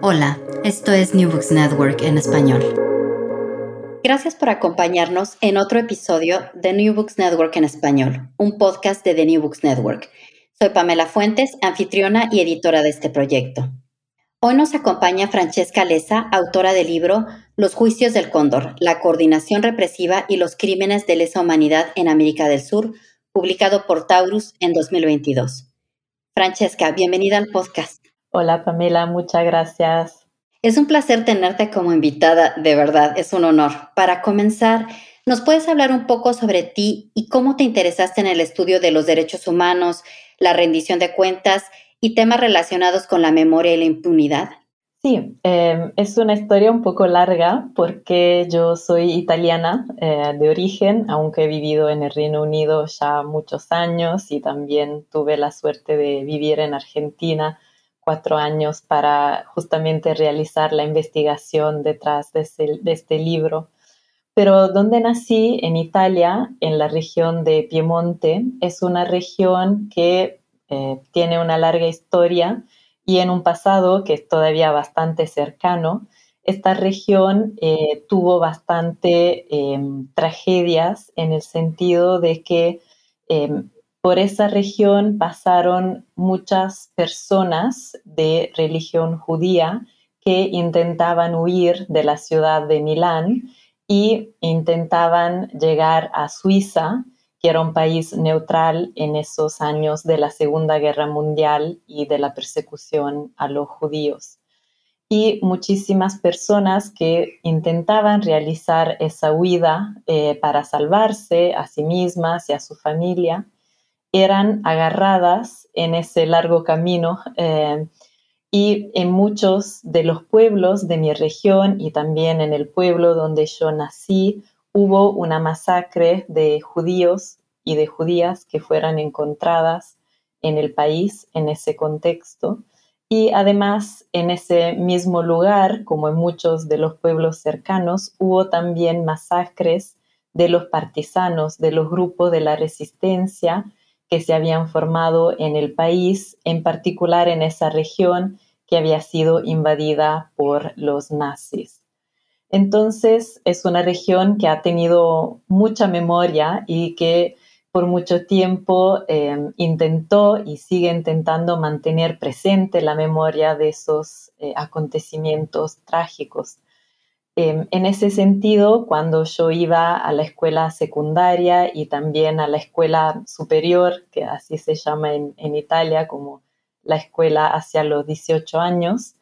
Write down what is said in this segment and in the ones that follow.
Hola, esto es New Books Network en español. Gracias por acompañarnos en otro episodio de New Books Network en español, un podcast de The New Books Network. Soy Pamela Fuentes, anfitriona y editora de este proyecto. Hoy nos acompaña Francesca Leza, autora del libro Los juicios del cóndor, la coordinación represiva y los crímenes de lesa humanidad en América del Sur, publicado por Taurus en 2022. Francesca, bienvenida al podcast. Hola Pamela, muchas gracias. Es un placer tenerte como invitada, de verdad, es un honor. Para comenzar, ¿nos puedes hablar un poco sobre ti y cómo te interesaste en el estudio de los derechos humanos, la rendición de cuentas y temas relacionados con la memoria y la impunidad? Sí, em, es una historia un poco larga porque yo soy italiana eh, de origen, aunque he vivido en el Reino Unido ya muchos años y también tuve la suerte de vivir en Argentina cuatro años para justamente realizar la investigación detrás de, de este libro. Pero donde nací, en Italia, en la región de Piemonte, es una región que eh, tiene una larga historia y en un pasado que es todavía bastante cercano, esta región eh, tuvo bastante em, tragedias en el sentido de que em, por esa región pasaron muchas personas de religión judía que intentaban huir de la ciudad de Milán y intentaban llegar a Suiza que era un país neutral en esos años de la Segunda Guerra Mundial y de la persecución a los judíos. Y muchísimas personas que intentaban realizar esa huida eh, para salvarse a sí mismas y a su familia eran agarradas en ese largo camino eh, y en muchos de los pueblos de mi región y también en el pueblo donde yo nací hubo una masacre de judíos y de judías que fueran encontradas en el país en ese contexto. Y además, en ese mismo lugar, como en muchos de los pueblos cercanos, hubo también masacres de los partisanos, de los grupos de la resistencia que se habían formado en el país, en particular en esa región que había sido invadida por los nazis. Entonces, es una región que ha tenido mucha memoria y que por mucho tiempo em, intentó y sigue intentando mantener presente la memoria de esos eh, acontecimientos trágicos. Em, en ese sentido, cuando yo iba a la escuela secundaria y también a la escuela superior, que así se llama en, Italia como la escuela hacia los 18 años,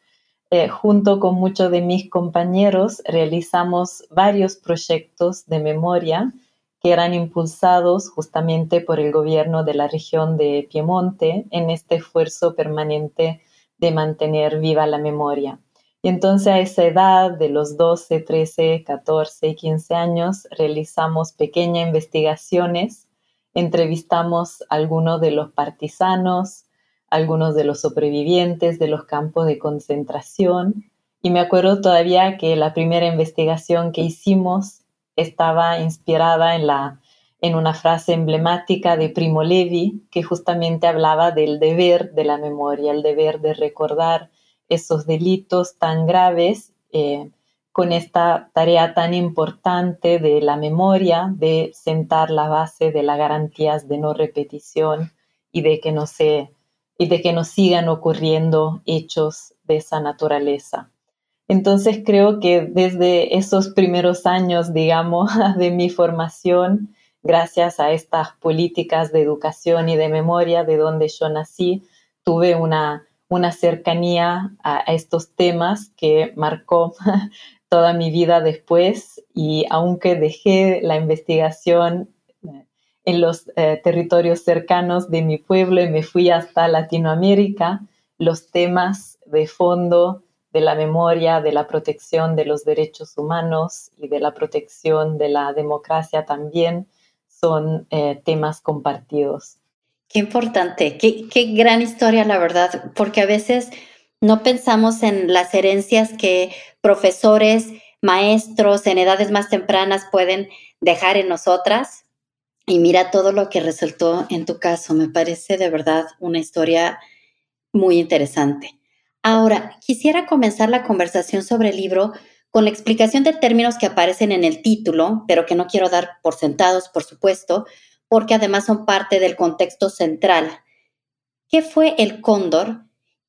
eh, junto con muchos de mis compañeros realizamos varios proyectos de memoria que eran impulsados justamente por el gobierno de la región de Piemonte en este esfuerzo permanente de mantener viva la memoria. Y entonces a esa edad de los 12, 13, 14, 15 años realizamos pequeñas investigaciones, entrevistamos algunos de los partisanos, algunos de los sobrevivientes de los campos de concentración. Y me acuerdo todavía que la primera investigación que hicimos estaba inspirada en, la, en una frase emblemática de Primo Levi, que justamente hablaba del deber de la memoria, el deber de recordar esos delitos tan graves eh, con esta tarea tan importante de la memoria, de sentar la base de las garantías de no repetición y de que no se y de que no sigan ocurriendo hechos de esa naturaleza. Entonces creo que desde esos primeros años, digamos, de mi formación, gracias a estas políticas de educación y de memoria de donde yo nací, tuve una, una cercanía a, estos temas que marcó toda mi vida después y aunque dejé la investigación eh, en los eh, territorios cercanos de mi pueblo y me fui hasta Latinoamérica, los temas de fondo de la memoria, de la protección de los derechos humanos y de la protección de la democracia también son eh, temas compartidos. Qué importante, qué, gran historia, la verdad, porque a veces no pensamos en las herencias que profesores, maestros en edades más tempranas pueden dejar en nosotras. Y mira todo lo que resultó en tu caso. Me parece de verdad una historia muy interesante. Ahora, quisiera comenzar la conversación sobre el libro con la explicación de términos que aparecen en el título, pero que no quiero dar por sentados, por supuesto, porque además son parte del contexto central. ¿Qué fue el cóndor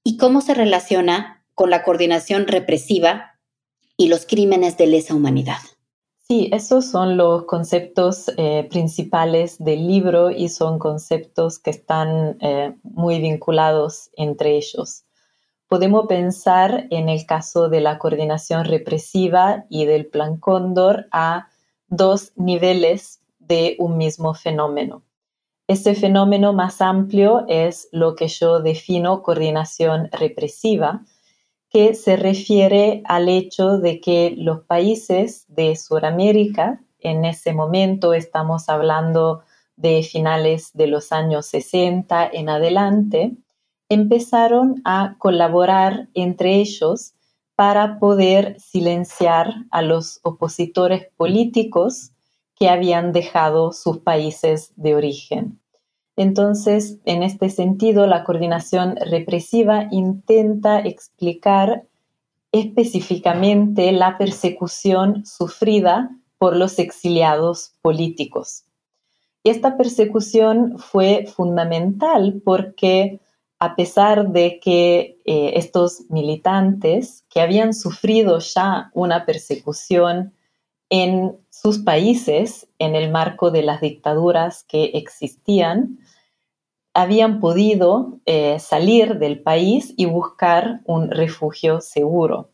y cómo se relaciona con la coordinación represiva y los crímenes de lesa humanidad? Sí, esos son los conceptos eh, principales del libro y son conceptos que están eh, muy vinculados entre ellos podemos pensar en el caso de la coordinación represiva y del plan Cóndor a dos niveles de un mismo fenómeno. Ese fenómeno más amplio es lo que yo defino coordinación represiva, que se refiere al hecho de que los países de Sudamérica, en ese momento estamos hablando de finales de los años 60 en adelante, empezaron a colaborar entre ellos para poder silenciar a los opositores políticos que habían dejado sus países de origen. Entonces, en este sentido, la coordinación represiva intenta explicar específicamente la persecución sufrida por los exiliados políticos. Esta persecución fue fundamental porque a pesar de que eh, estos militantes que habían sufrido ya una persecución en sus países en el marco de las dictaduras que existían, habían podido eh, salir del país y buscar un refugio seguro.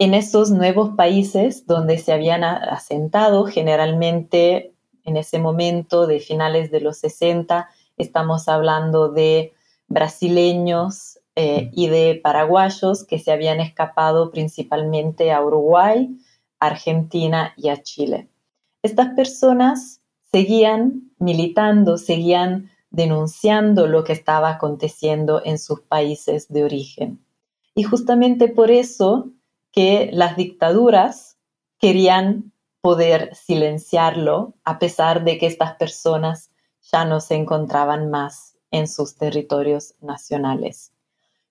En esos nuevos países donde se habían asentado, generalmente en ese momento de finales de los 60, estamos hablando de brasileños eh, y de paraguayos que se habían escapado principalmente a Uruguay, Argentina y a Chile. Estas personas seguían militando, seguían denunciando lo que estaba aconteciendo en sus países de origen. Y justamente por eso que las dictaduras querían poder silenciarlo a pesar de que estas personas ya no se encontraban más en sus territorios nacionales.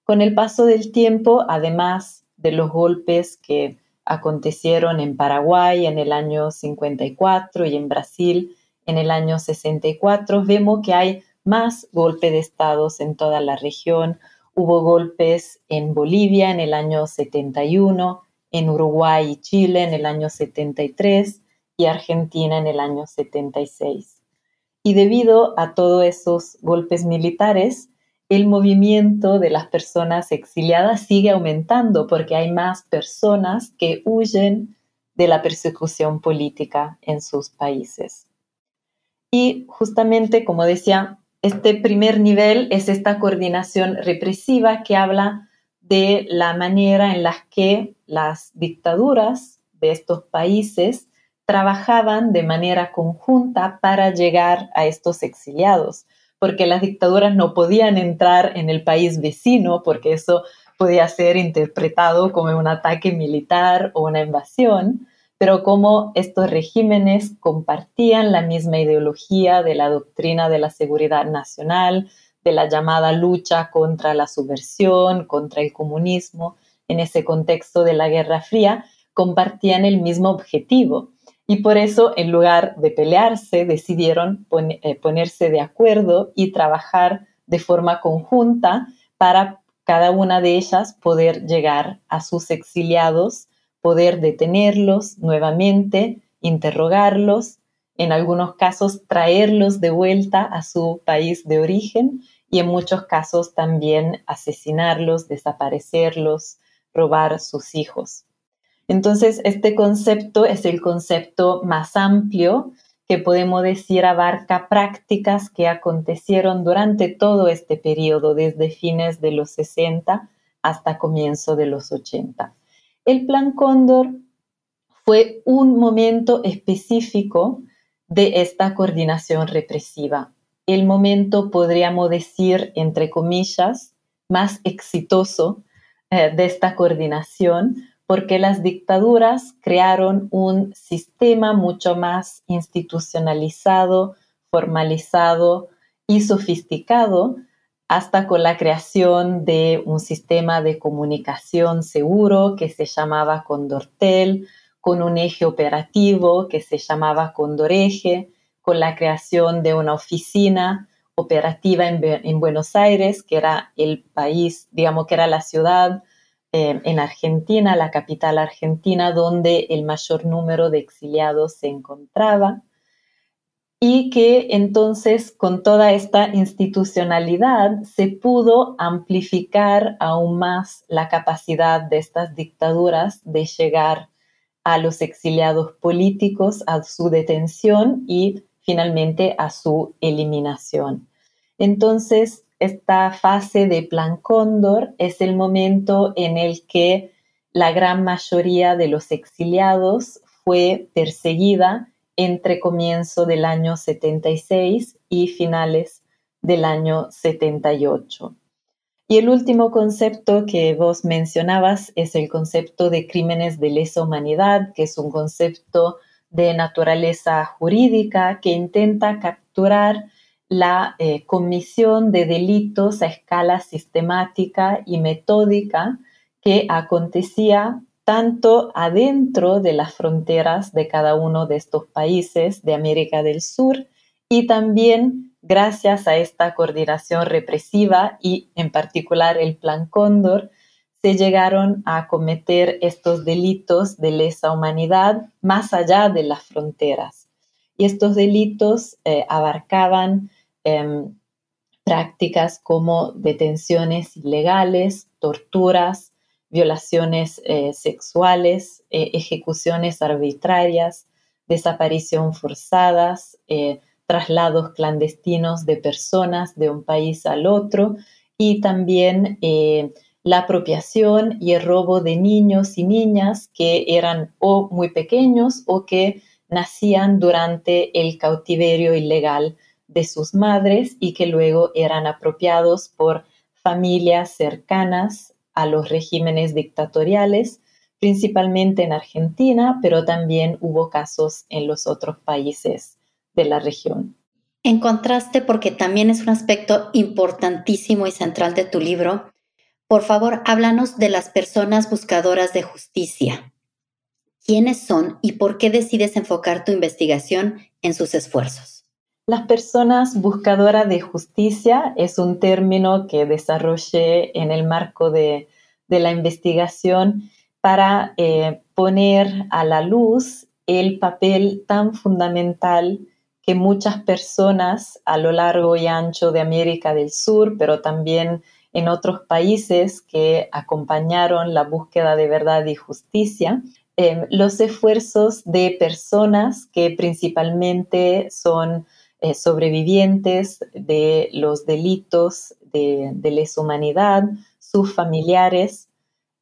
Con el paso del tiempo, además de los golpes que acontecieron en Paraguay en el año 54 y en Brasil en el año 64, vemos que hay más golpes de estados en toda la región. Hubo golpes en Bolivia en el año 71, en Uruguay y Chile en el año 73 y Argentina en el año 76. Y debido a todos esos golpes militares, el movimiento de las personas exiliadas sigue aumentando porque hay más personas que huyen de la persecución política en sus países. Y justamente, como decía, este primer nivel es esta coordinación represiva que habla de la manera en la que las dictaduras de estos países trabajaban de manera conjunta para llegar a estos exiliados, porque las dictaduras no podían entrar en el país vecino, porque eso podía ser interpretado como un ataque militar o una invasión, pero como estos regímenes compartían la misma ideología de la doctrina de la seguridad nacional, de la llamada lucha contra la subversión, contra el comunismo, en ese contexto de la Guerra Fría, compartían el mismo objetivo, y por eso, en lugar de pelearse, decidieron eh, ponerse de acuerdo y trabajar de forma conjunta para cada una de ellas poder llegar a sus exiliados, poder detenerlos nuevamente, interrogarlos, en algunos casos traerlos de vuelta a su país de origen y en muchos casos también asesinarlos, desaparecerlos, robar sus hijos. Entonces, este concepto es el concepto más amplio que podemos decir abarca prácticas que acontecieron durante todo este periodo, desde fines de los 60 hasta comienzo de los 80. El Plan Cóndor fue un momento específico de esta coordinación represiva. El momento, podríamos decir, entre comillas, más exitoso eh, de esta coordinación, porque las dictaduras crearon un sistema mucho más institucionalizado, formalizado y sofisticado, hasta con la creación de un sistema de comunicación seguro que se llamaba Condortel, con un eje operativo que se llamaba Condoreje, con la creación de una oficina operativa en, en Buenos Aires, que era el país, digamos que era la ciudad eh, en Argentina, la capital argentina, donde el mayor número de exiliados se encontraba, y que entonces con toda esta institucionalidad se pudo amplificar aún más la capacidad de estas dictaduras de llegar a los exiliados políticos, a su detención y finalmente a su eliminación. Entonces, esta fase de Plan Cóndor es el momento en el que la gran mayoría de los exiliados fue perseguida entre comienzo del año 76 y finales del año 78. Y el último concepto que vos mencionabas es el concepto de crímenes de lesa humanidad, que es un concepto de naturaleza jurídica que intenta capturar la eh, comisión de delitos a escala sistemática y metódica que acontecía tanto adentro de las fronteras de cada uno de estos países de América del Sur y también gracias a esta coordinación represiva y en particular el Plan Cóndor, se llegaron a cometer estos delitos de lesa humanidad más allá de las fronteras. Y estos delitos eh, abarcaban Em, prácticas como detenciones ilegales, torturas, violaciones eh, sexuales, eh, ejecuciones arbitrarias, desaparición forzadas, eh, traslados clandestinos de personas de un país al otro y también la apropiación y el robo de niños y niñas que eran o muy pequeños o que nacían durante el cautiverio ilegal de sus madres y que luego eran apropiados por familias cercanas a los regímenes dictatoriales, principalmente en Argentina, pero también hubo casos en los otros países de la región. En contraste, porque también es un aspecto importantísimo y central de tu libro, por favor, háblanos de las personas buscadoras de justicia. ¿Quiénes son y por qué decides enfocar tu investigación en sus esfuerzos? Las personas buscadoras de justicia es un término que desarrollé en el marco de, la investigación para eh, poner a la luz el papel tan fundamental que muchas personas a lo largo y ancho de América del Sur, pero también en otros países que acompañaron la búsqueda de verdad y justicia, eh, los esfuerzos de personas que principalmente son eh, sobrevivientes de los delitos de, de lesa humanidad, sus familiares,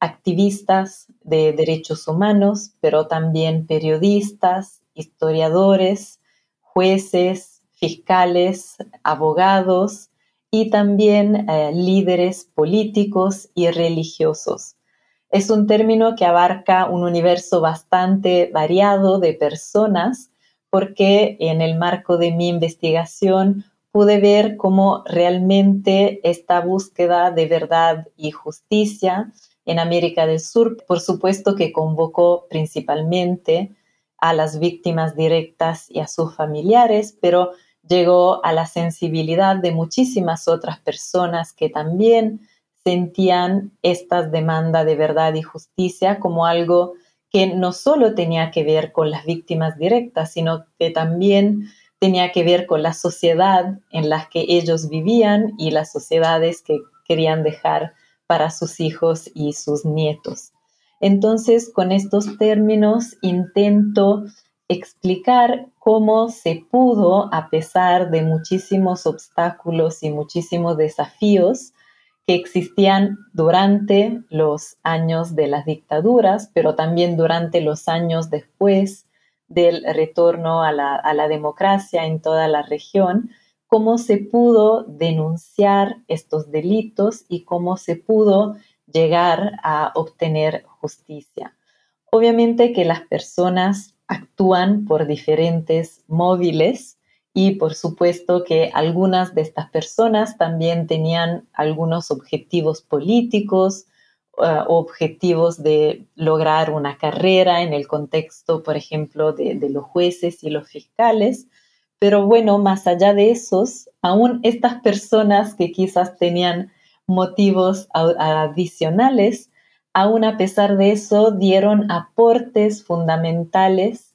activistas de derechos humanos, pero también periodistas, historiadores, jueces, fiscales, abogados y también eh, líderes políticos y religiosos. Es un término que abarca un universo bastante variado de personas porque en el marco de mi investigación pude ver cómo realmente esta búsqueda de verdad y justicia en América del Sur, por supuesto que convocó principalmente a las víctimas directas y a sus familiares, pero llegó a la sensibilidad de muchísimas otras personas que también sentían estas demandas de verdad y justicia como algo que no solo tenía que ver con las víctimas directas, sino que también tenía que ver con la sociedad en la que ellos vivían y las sociedades que querían dejar para sus hijos y sus nietos. Entonces, con estos términos intento explicar cómo se pudo, a pesar de muchísimos obstáculos y muchísimos desafíos que existían durante los años de las dictaduras, pero también durante los años después del retorno a la, a la democracia en toda la región, cómo se pudo denunciar estos delitos y cómo se pudo llegar a obtener justicia. Obviamente que las personas actúan por diferentes móviles y por supuesto que algunas de estas personas también tenían algunos objetivos políticos, uh, objetivos de lograr una carrera en el contexto, por ejemplo, de, de los jueces y los fiscales. Pero bueno, más allá de esos, aún estas personas que quizás tenían motivos adicionales, aún a pesar de eso dieron aportes fundamentales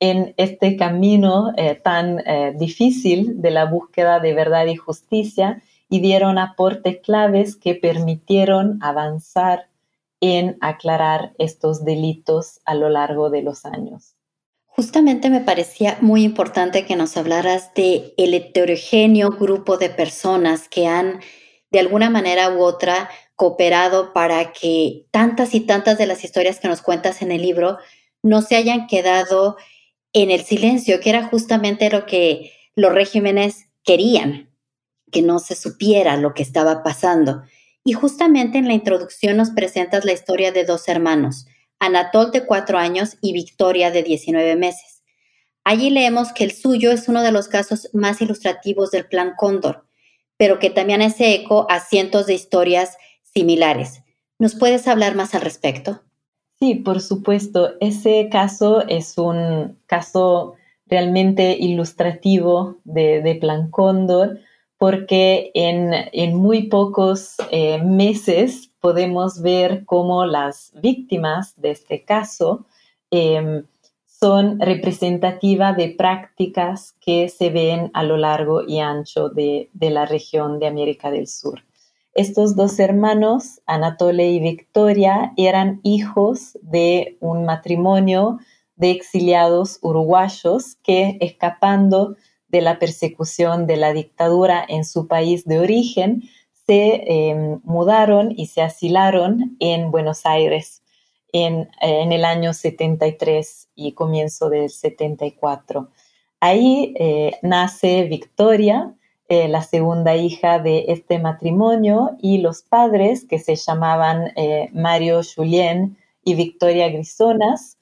en este camino eh, tan eh, difícil de la búsqueda de verdad y justicia y dieron aportes claves que permitieron avanzar en aclarar estos delitos a lo largo de los años. Justamente me parecía muy importante que nos hablaras de el heterogéneo grupo de personas que han de alguna manera u otra cooperado para que tantas y tantas de las historias que nos cuentas en el libro no se hayan quedado en el silencio, que era justamente lo que los regímenes querían, que no se supiera lo que estaba pasando. Y justamente en la introducción nos presentas la historia de dos hermanos, Anatol de cuatro años y Victoria de 19 meses. Allí leemos que el suyo es uno de los casos más ilustrativos del Plan Cóndor, pero que también hace eco a cientos de historias similares. ¿Nos puedes hablar más al respecto? Sí, por supuesto. Ese caso es un caso realmente ilustrativo de, Plan Cóndor porque en, muy pocos eh, meses podemos ver cómo las víctimas de este caso em, son representativas de prácticas que se ven a lo largo y ancho de, la región de América del Sur. Estos dos hermanos, Anatole y Victoria, eran hijos de un matrimonio de exiliados uruguayos que, escapando de la persecución de la dictadura en su país de origen, se eh, mudaron y se asilaron en Buenos Aires en, el año 73 y comienzo del 74. Ahí eh, nace Victoria, eh, la segunda hija de este matrimonio, y los padres, que se llamaban eh, Mario Julien y Victoria Grisonas,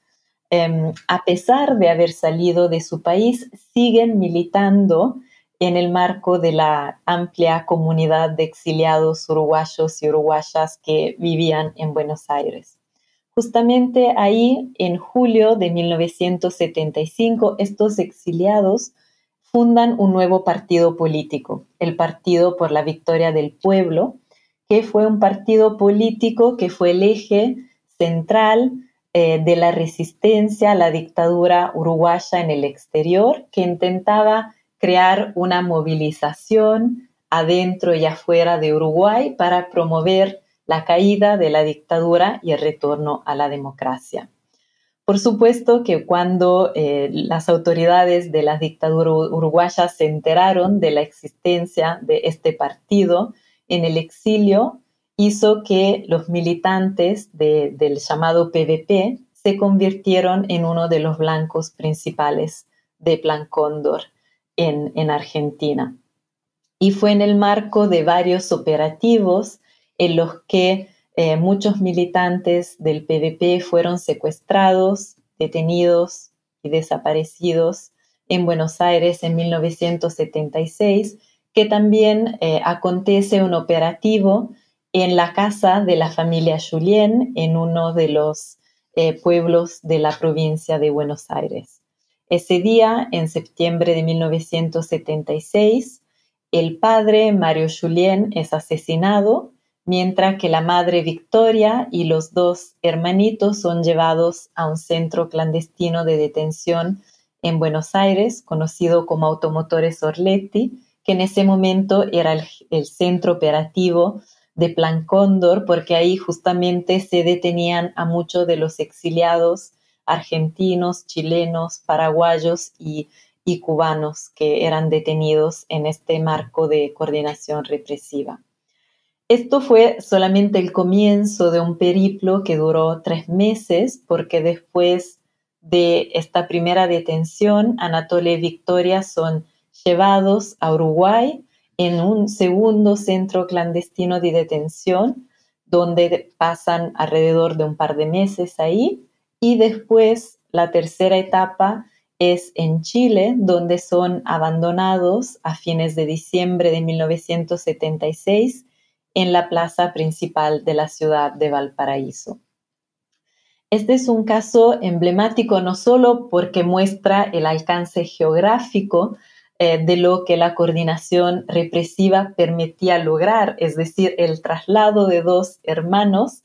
em, a pesar de haber salido de su país, siguen militando en el marco de la amplia comunidad de exiliados uruguayos y uruguayas que vivían en Buenos Aires. Justamente ahí, en julio de 1975, estos exiliados fundan un nuevo partido político, el Partido por la Victoria del Pueblo, que fue un partido político que fue el eje central eh, de la resistencia a la dictadura uruguaya en el exterior, que intentaba crear una movilización adentro y afuera de Uruguay para promover la caída de la dictadura y el retorno a la democracia. Por supuesto que cuando eh, las autoridades de la dictadura uruguaya se enteraron de la existencia de este partido en el exilio, hizo que los militantes del llamado PVP se convirtieron en uno de los blancos principales de Plan Cóndor en, en Argentina. Y fue en el marco de varios operativos en los que eh, muchos militantes del PVP fueron secuestrados, detenidos y desaparecidos en Buenos Aires en 1976, que también eh, acontece un operativo en la casa de la familia Julien, en uno de los eh, pueblos de la provincia de Buenos Aires. Ese día, en septiembre de 1976, el padre Mario Julien es asesinado mientras que la madre Victoria y los dos hermanitos son llevados a un centro clandestino de detención en Buenos Aires, conocido como Automotores Orletti, que en ese momento era el, centro operativo de Plan Cóndor, porque ahí justamente se detenían a muchos de los exiliados argentinos, chilenos, paraguayos y, cubanos que eran detenidos en este marco de coordinación represiva. Esto fue solamente el comienzo de un periplo que duró tres meses, porque después de esta primera detención, Anatole y Victoria son llevados a Uruguay en un segundo centro clandestino de detención, donde pasan alrededor de un par de meses ahí, y después la tercera etapa es en Chile, donde son abandonados a fines de diciembre de 1976 en la plaza principal de la ciudad de Valparaíso. Este es un caso emblemático no solo porque muestra el alcance geográfico eh, de lo que la coordinación represiva permitía lograr, es decir, el traslado de dos hermanos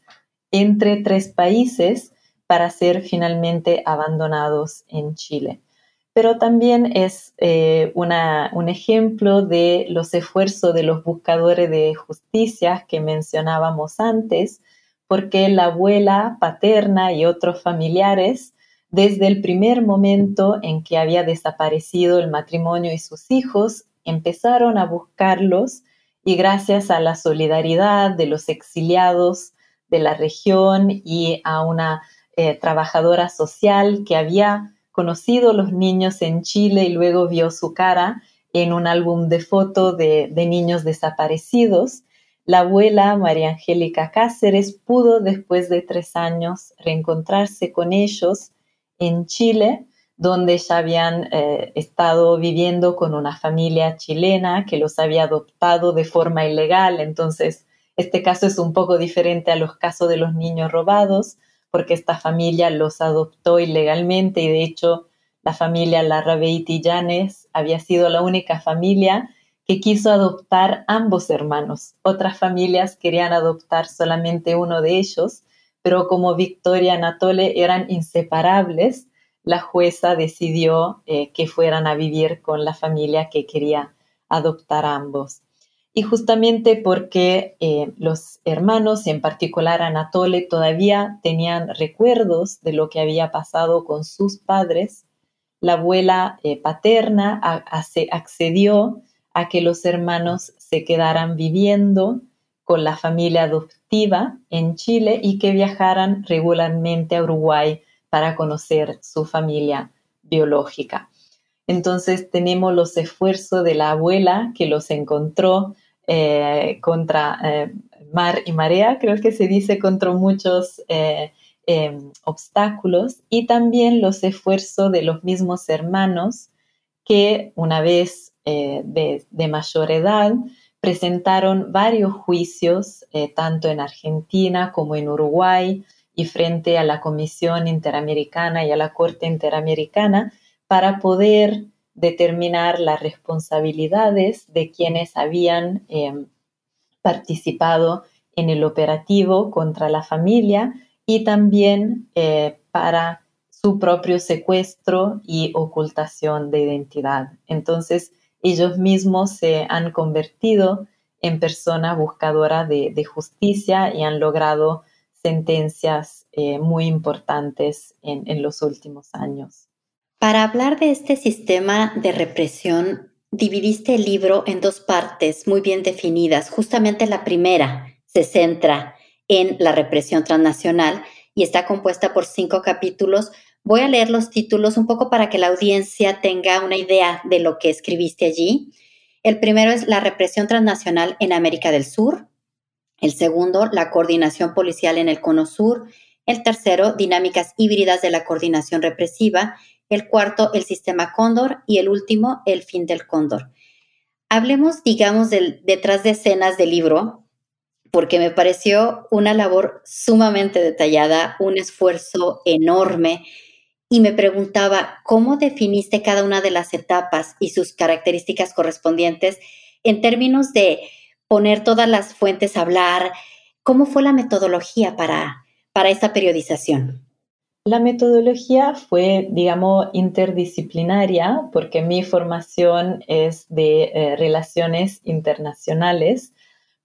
entre tres países para ser finalmente abandonados en Chile pero también es eh, un ejemplo de los esfuerzos de los buscadores de justicia que mencionábamos antes, porque la abuela paterna y otros familiares, desde el primer momento en que había desaparecido el matrimonio y sus hijos, empezaron a buscarlos y gracias a la solidaridad de los exiliados de la región y a una eh, trabajadora social que había conocido los niños en Chile y luego vio su cara en un álbum de fotos de, niños desaparecidos, la abuela María Angélica Cáceres pudo después de tres años reencontrarse con ellos en Chile, donde ya habían eh, estado viviendo con una familia chilena que los había adoptado de forma ilegal. Entonces, este caso es un poco diferente a los casos de los niños robados, porque esta familia los adoptó ilegalmente y de hecho la familia Larrabeiti Llanes había sido la única familia que quiso adoptar ambos hermanos. Otras familias querían adoptar solamente uno de ellos, pero como Victoria y Anatole eran inseparables, la jueza decidió eh, que fueran a vivir con la familia que quería adoptar ambos. Y justamente porque eh, los hermanos, en particular Anatole, todavía tenían recuerdos de lo que había pasado con sus padres, la abuela eh, paterna accedió a que los hermanos se quedaran viviendo con la familia adoptiva en Chile y que viajaran regularmente a Uruguay para conocer su familia biológica. Entonces tenemos los esfuerzos de la abuela que los encontró eh, contra eh, mar y marea, creo que se dice contra muchos eh, em, obstáculos, y también los esfuerzos de los mismos hermanos que una vez de, de, mayor edad presentaron varios juicios, tanto en Argentina como en Uruguay, y frente a la Comisión Interamericana y a la Corte Interamericana, para poder determinar las responsabilidades de quienes habían em, participado en el operativo contra la familia y también eh, para su propio secuestro y ocultación de identidad. Entonces, ellos mismos se han convertido en personas buscadoras de, justicia y han logrado sentencias eh, muy importantes en los últimos años. Para hablar de este sistema de represión, dividiste el libro en dos partes muy bien definidas. Justamente la primera se centra en la represión transnacional y está compuesta por cinco capítulos. Voy a leer los títulos un poco para que la audiencia tenga una idea de lo que escribiste allí. El primero es la represión transnacional en América del Sur. El segundo, la coordinación policial en el Cono Sur. El tercero, dinámicas híbridas de la coordinación represiva el cuarto el sistema cóndor y el último el fin del cóndor. Hablemos, digamos, del detrás de escenas del libro, porque me pareció una labor sumamente detallada, un esfuerzo enorme y me preguntaba cómo definiste cada una de las etapas y sus características correspondientes en términos de poner todas las fuentes a hablar. ¿Cómo fue la metodología para, para esta periodización? La metodología fue, digamos, interdisciplinaria porque mi formación es de eh, relaciones internacionales,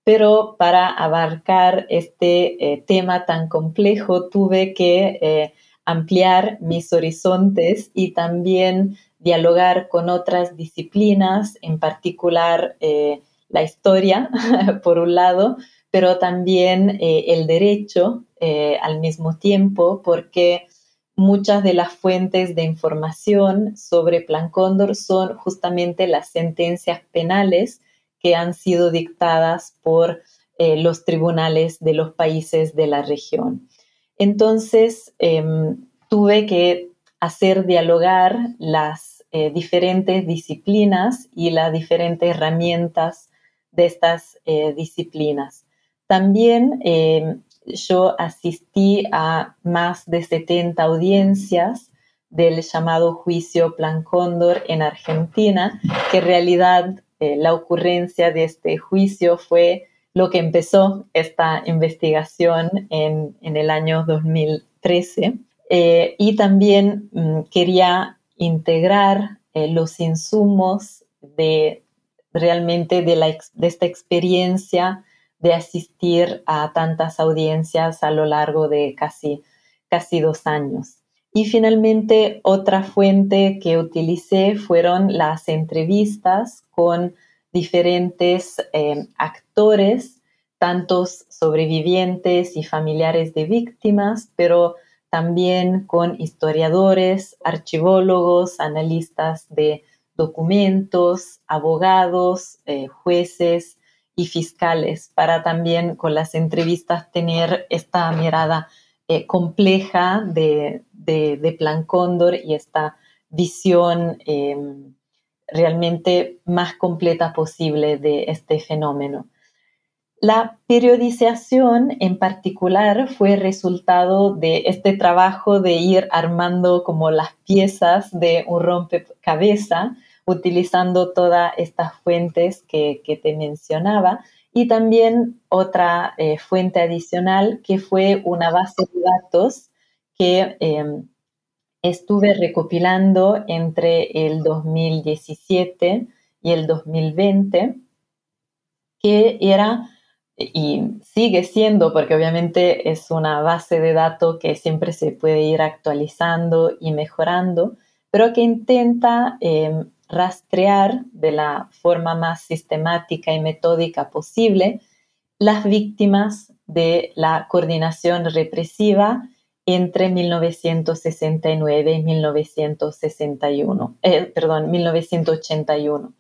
pero para abarcar este eh, tema tan complejo tuve que eh, ampliar mis horizontes y también dialogar con otras disciplinas, en particular la historia, por un lado, pero también el derecho al mismo tiempo, porque muchas de las fuentes de información sobre Plan Cóndor son justamente las sentencias penales que han sido dictadas por eh, los tribunales de los países de la región. Entonces, em, tuve que hacer dialogar las eh, diferentes disciplinas y las diferentes herramientas de estas eh, disciplinas. También em, yo asistí a más de 70 audiencias del llamado juicio Plan Cóndor en Argentina, que en realidad eh, la ocurrencia de este juicio fue lo que empezó esta investigación en, el año 2013. Eh, y también mm, quería integrar eh, los insumos de realmente de esta experiencia de asistir a tantas audiencias a lo largo de casi, casi dos años. Y finalmente, otra fuente que utilicé fueron las entrevistas con diferentes eh, actores, tantos sobrevivientes y familiares de víctimas, pero también con historiadores, archivólogos, analistas de documentos, abogados, eh, jueces, y fiscales para también con las entrevistas tener esta mirada eh, compleja de, Plan Cóndor y esta visión em, realmente más completa posible de este fenómeno. La periodización en particular fue resultado de este trabajo de ir armando como las piezas de un rompecabezas utilizando todas estas fuentes que, te mencionaba. Y también otra eh, fuente adicional que fue una base de datos que em, estuve recopilando entre el 2017 y el 2020, que era y sigue siendo, porque obviamente es una base de datos que siempre se puede ir actualizando y mejorando, pero que intenta em, rastrear de la forma más sistemática y metódica posible las víctimas de la coordinación represiva entre 1969 y 1961, eh, perdón, 1981.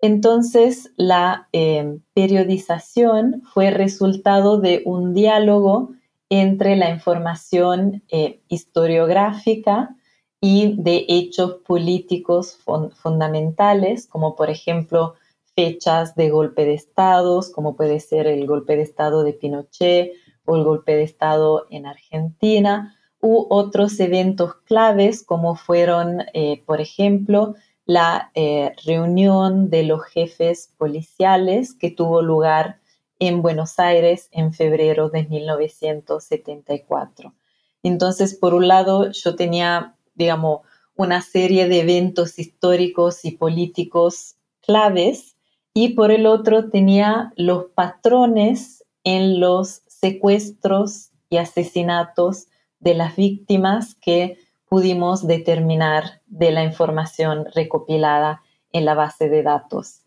Entonces, la eh, periodización fue resultado de un diálogo entre la información eh, historiográfica y de hechos políticos fundamentales, como por ejemplo fechas de golpe de Estado, como puede ser el golpe de Estado de Pinochet o el golpe de Estado en Argentina, u otros eventos claves como fueron, eh, por ejemplo, la eh, reunión de los jefes policiales que tuvo lugar en Buenos Aires en febrero de 1974. Entonces, por un lado, yo tenía digamos, una serie de eventos históricos y políticos claves y por el otro tenía los patrones en los secuestros y asesinatos de las víctimas que pudimos determinar de la información recopilada en la base de datos.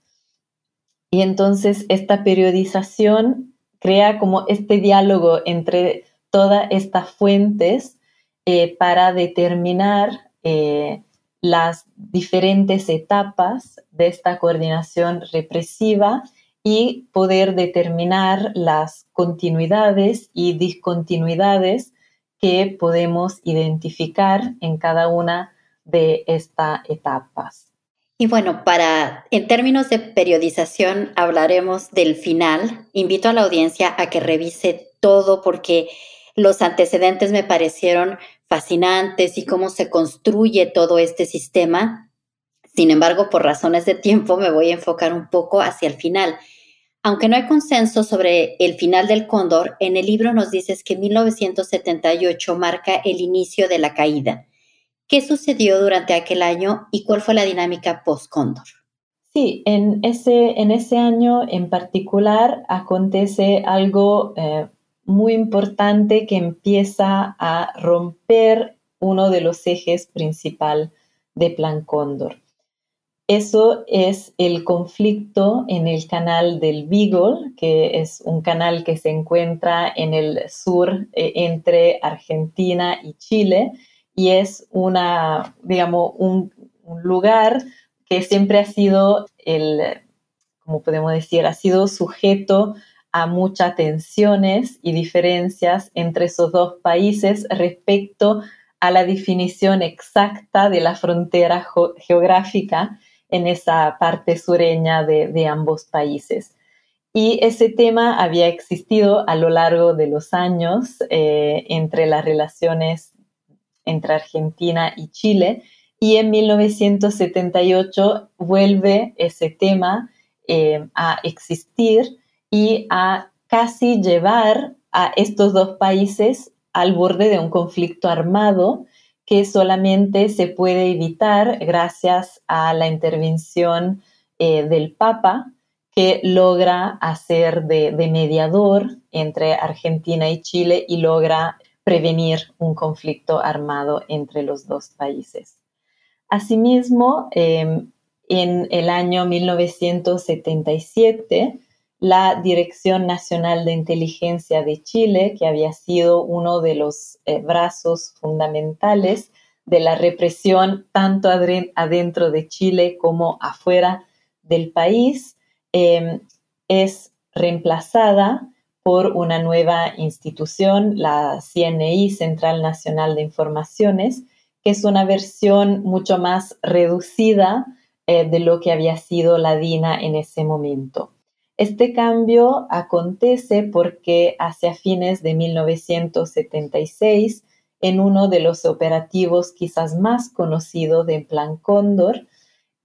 Y entonces esta periodización crea como este diálogo entre todas estas fuentes eh, para determinar eh, las diferentes etapas de esta coordinación represiva y poder determinar las continuidades y discontinuidades que podemos identificar en cada una de estas etapas. Y bueno, para en términos de periodización hablaremos del final. Invito a la audiencia a que revise todo porque los antecedentes me parecieron fascinantes y cómo se construye todo este sistema. Sin embargo, por razones de tiempo me voy a enfocar un poco hacia el final. Aunque no hay consenso sobre el final del cóndor, en el libro nos dices que 1978 marca el inicio de la caída. ¿Qué sucedió durante aquel año y cuál fue la dinámica post-cóndor? Sí, en ese, en ese año en particular acontece algo eh, muy importante que empieza a romper uno de los ejes principal de Plan Cóndor. Eso es el conflicto en el canal del Beagle, que es un canal que se encuentra en el sur eh, entre Argentina y Chile y es una, digamos, un, un lugar que siempre ha sido el, como podemos decir, ha sido sujeto a muchas tensiones y diferencias entre esos dos países respecto a la definición exacta de la frontera geográfica en esa parte sureña de, ambos países. Y ese tema había existido a lo largo de los años eh, entre las relaciones entre Argentina y Chile y en 1978 vuelve ese tema eh, a existir y a casi llevar a estos dos países al borde de un conflicto armado que solamente se puede evitar gracias a la intervención eh, del Papa, que logra hacer de, mediador entre Argentina y Chile y logra prevenir un conflicto armado entre los dos países. Asimismo, em, en el año 1977, la Dirección Nacional de Inteligencia de Chile, que había sido uno de los eh, brazos fundamentales de la represión tanto adentro de Chile como afuera del país, em, es reemplazada por una nueva institución, la CNI, Central Nacional de Informaciones, que es una versión mucho más reducida eh, de lo que había sido la DINA en ese momento. Este cambio acontece porque hacia fines de 1976, en uno de los operativos quizás más conocidos de Plan Cóndor,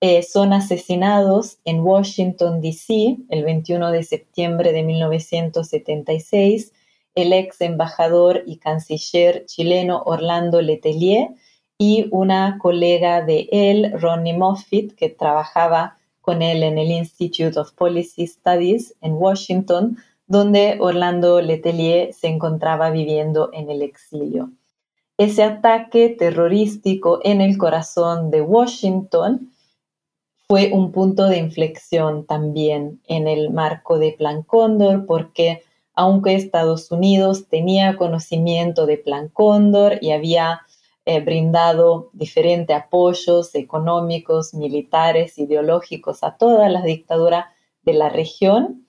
eh, son asesinados en Washington, D.C., el 21 de septiembre de 1976, el ex embajador y canciller chileno Orlando Letelier y una colega de él, Ronnie Moffitt, que trabajaba con él en el Institute of Policy Studies en Washington, donde Orlando Letelier se encontraba viviendo en el exilio. Ese ataque terrorístico en el corazón de Washington fue un punto de inflexión también en el marco de Plan Cóndor, porque aunque Estados Unidos tenía conocimiento de Plan Cóndor y había eh, brindado diferentes apoyos económicos, militares, ideológicos a todas las dictaduras de la región,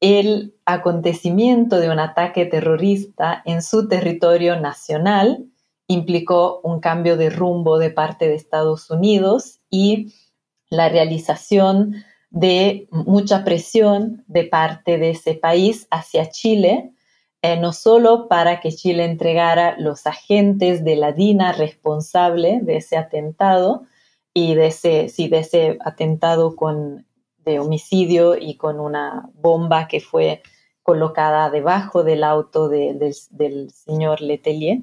el acontecimiento de un ataque terrorista en su territorio nacional implicó un cambio de rumbo de parte de Estados Unidos y la realización de mucha presión de parte de ese país hacia Chile eh, no solo para que Chile entregara los agentes de la DINA responsable de ese atentado y de ese, de ese atentado con, de homicidio y con una bomba que fue colocada debajo del auto del señor Letelier,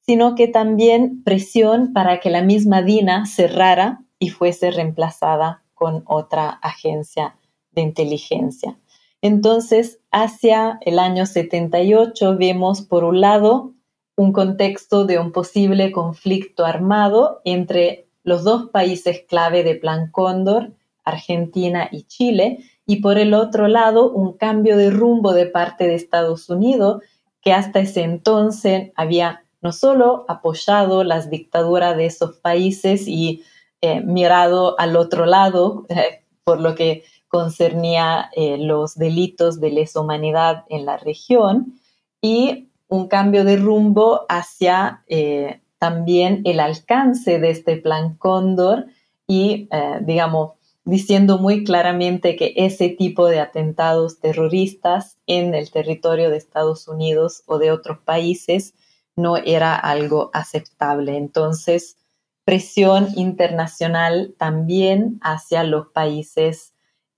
sino que también presión para que la misma DINA cerrara y fuese reemplazada con otra agencia de inteligencia. Entonces, hacia el año 78 vemos, por un lado, un contexto de un posible conflicto armado entre los dos países clave de Plan Cóndor, Argentina y Chile, y por el otro lado, un cambio de rumbo de parte de Estados Unidos, que hasta ese entonces había no solo apoyado las dictaduras de esos países y eh, mirado al otro lado, eh, por lo que concernía eh, los delitos de lesa humanidad en la región y un cambio de rumbo hacia eh, también el alcance de este plan Cóndor y, eh, digamos, diciendo muy claramente que ese tipo de atentados terroristas en el territorio de Estados Unidos o de otros países no era algo aceptable. Entonces, presión internacional también hacia los países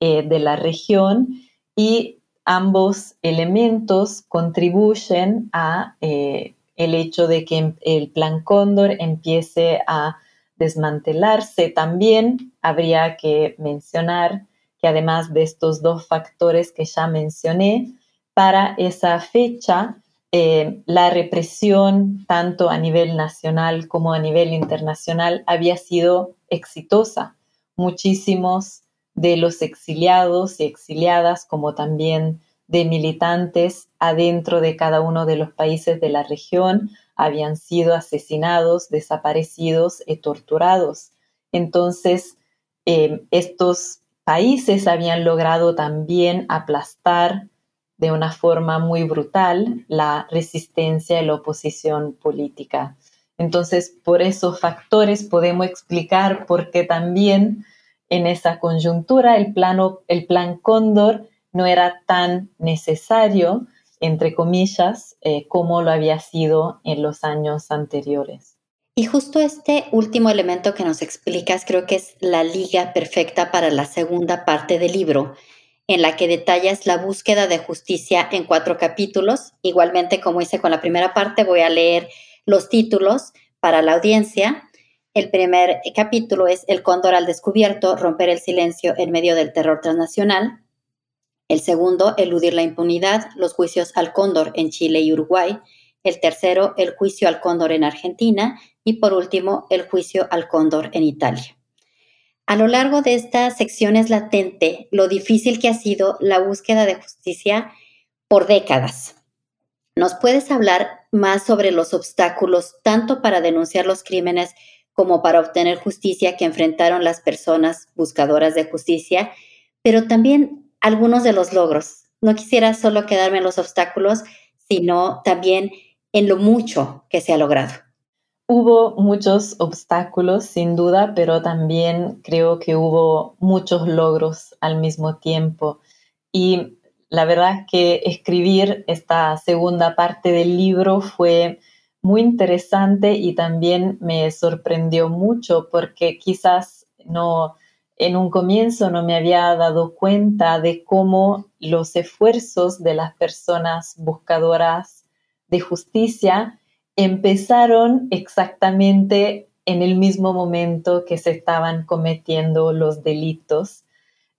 eh, de la región y ambos elementos contribuyen a eh, el hecho de que el plan Cóndor empiece a desmantelarse. También habría que mencionar que además de estos dos factores que ya mencioné, para esa fecha eh, la represión, tanto a nivel nacional como a nivel internacional, había sido exitosa. Muchísimos de los exiliados y exiliadas, como también de militantes adentro de cada uno de los países de la región, habían sido asesinados, desaparecidos y torturados. Entonces, eh, estos países habían logrado también aplastar de una forma muy brutal la resistencia y la oposición política. Entonces, por esos factores podemos explicar por qué también en esa coyuntura el, plano, el plan Cóndor no era tan necesario, entre comillas, eh, como lo había sido en los años anteriores. Y justo este último elemento que nos explicas creo que es la liga perfecta para la segunda parte del libro, en la que detallas la búsqueda de justicia en cuatro capítulos. Igualmente, como hice con la primera parte, voy a leer los títulos para la audiencia. El primer capítulo es El cóndor al descubierto, romper el silencio en medio del terror transnacional. El segundo, eludir la impunidad, los juicios al cóndor en Chile y Uruguay. El tercero, el juicio al cóndor en Argentina. Y por último, el juicio al cóndor en Italia. A lo largo de esta sección es latente lo difícil que ha sido la búsqueda de justicia por décadas. ¿Nos puedes hablar más sobre los obstáculos tanto para denunciar los crímenes como para obtener justicia que enfrentaron las personas buscadoras de justicia, pero también algunos de los logros? No quisiera solo quedarme en los obstáculos, sino también en lo mucho que se ha logrado. Hubo muchos obstáculos, sin duda, pero también creo que hubo muchos logros al mismo tiempo. Y la verdad es que escribir esta segunda parte del libro fue muy interesante y también me sorprendió mucho porque quizás no en un comienzo no me había dado cuenta de cómo los esfuerzos de las personas buscadoras de justicia empezaron exactamente en el mismo momento que se estaban cometiendo los delitos.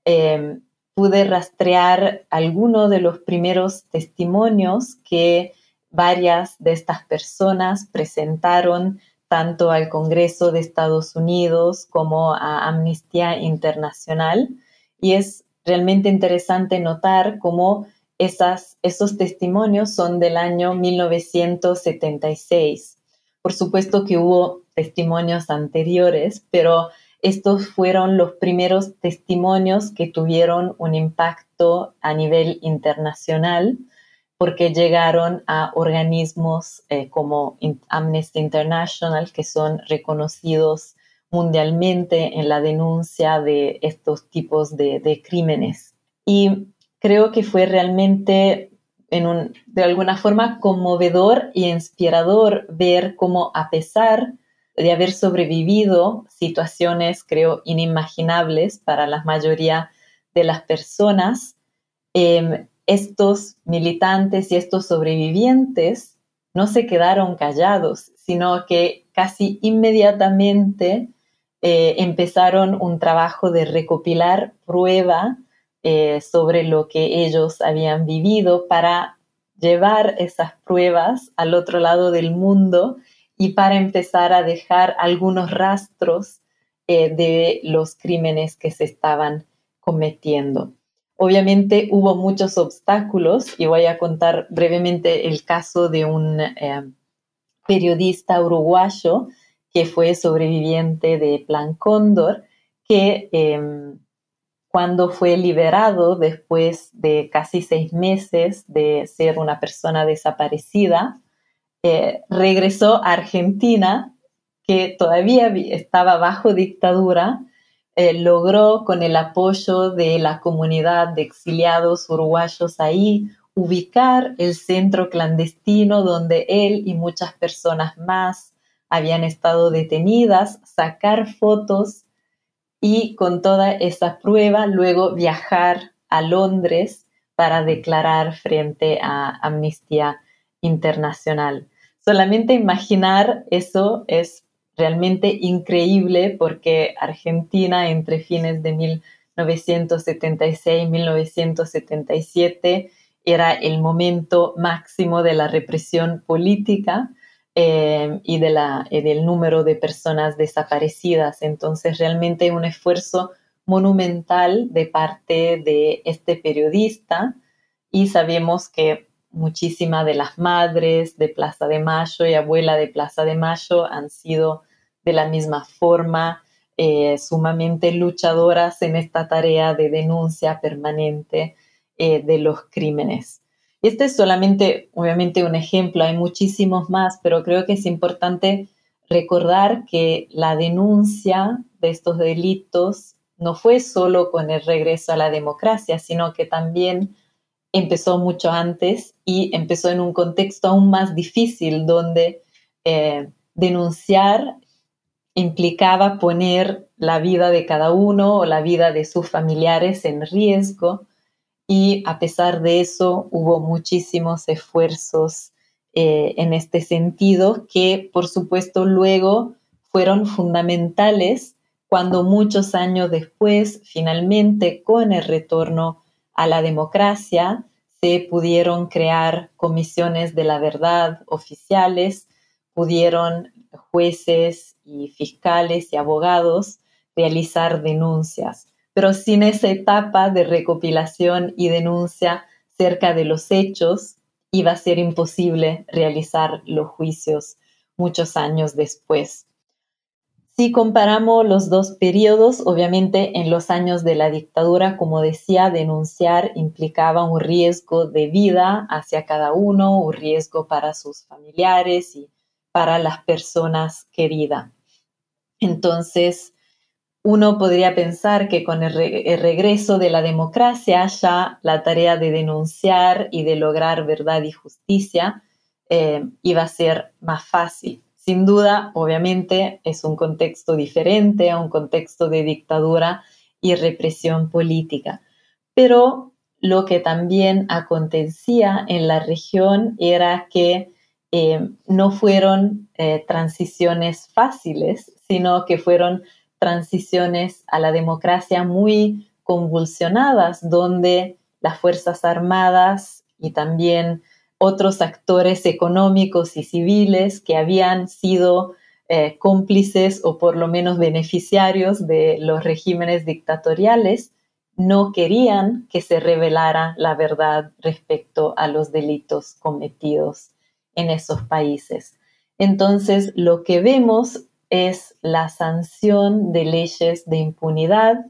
Em, pude rastrear algunos de los primeros testimonios que varias de estas personas presentaron tanto al Congreso de Estados Unidos como a Amnistía Internacional. Y es realmente interesante notar cómo esos testimonios son del año 1976. Por supuesto que hubo testimonios anteriores, pero estos fueron los primeros testimonios que tuvieron un impacto a nivel internacional porque llegaron a organismos eh, como Amnesty International, que son reconocidos mundialmente en la denuncia de estos tipos de, crímenes. Y creo que fue realmente de alguna forma conmovedor y inspirador ver cómo a pesar de haber sobrevivido situaciones, creo, inimaginables para la mayoría de las personas, em, estos militantes y estos sobrevivientes no se quedaron callados, sino que casi inmediatamente eh, empezaron un trabajo de recopilar prueba eh, sobre lo que ellos habían vivido para llevar esas pruebas al otro lado del mundo y para empezar a dejar algunos rastros eh, de los crímenes que se estaban cometiendo. Obviamente hubo muchos obstáculos y voy a contar brevemente el caso de un eh, periodista uruguayo que fue sobreviviente de Plan Cóndor, que em, cuando fue liberado después de casi seis meses de ser una persona desaparecida, eh, regresó a Argentina, que todavía estaba bajo dictadura, eh, logró con el apoyo de la comunidad de exiliados uruguayos ahí ubicar el centro clandestino donde él y muchas personas más habían estado detenidas, sacar fotos y con toda esa prueba luego viajar a Londres para declarar frente a Amnistía Internacional. Solamente imaginar eso es realmente increíble porque Argentina entre fines de 1976 y 1977 era el momento máximo de la represión política eh, y, de la, del número de personas desaparecidas. Entonces, realmente un esfuerzo monumental de parte de este periodista y sabemos que muchísimas de las madres de Plaza de Mayo y abuela de Plaza de Mayo han sido de la misma forma eh, sumamente luchadoras en esta tarea de denuncia permanente eh, de los crímenes. Este es solamente, obviamente, un ejemplo, hay muchísimos más, pero creo que es importante recordar que la denuncia de estos delitos no fue solo con el regreso a la democracia, sino que también empezó mucho antes y empezó en un contexto aún más difícil donde eh, denunciar implicaba poner la vida de cada uno o la vida de sus familiares en riesgo y a pesar de eso hubo muchísimos esfuerzos eh, en este sentido que por supuesto luego fueron fundamentales cuando muchos años después, finalmente con el retorno a la democracia, se pudieron crear comisiones de la verdad oficiales, pudieron jueces y fiscales y abogados realizar denuncias pero sin esa etapa de recopilación y denuncia cerca de los hechos, iba a ser imposible realizar los juicios muchos años después. Si comparamos los dos periodos, obviamente en los años de la dictadura, como decía, denunciar implicaba un riesgo de vida hacia cada uno, un riesgo para sus familiares y para las personas queridas. Entonces, uno podría pensar que con el, regreso de la democracia ya la tarea de denunciar y de lograr verdad y justicia eh, iba a ser más fácil. Sin duda, obviamente, es un contexto diferente a un contexto de dictadura y represión política. Pero lo que también acontecía en la región era que eh, no fueron eh, transiciones fáciles, sino que fueron transiciones a la democracia muy convulsionadas, donde las Fuerzas Armadas y también otros actores económicos y civiles que habían sido eh, cómplices o por lo menos beneficiarios de los regímenes dictatoriales, no querían que se revelara la verdad respecto a los delitos cometidos en esos países. Entonces, lo que vemos es la sanción de leyes de impunidad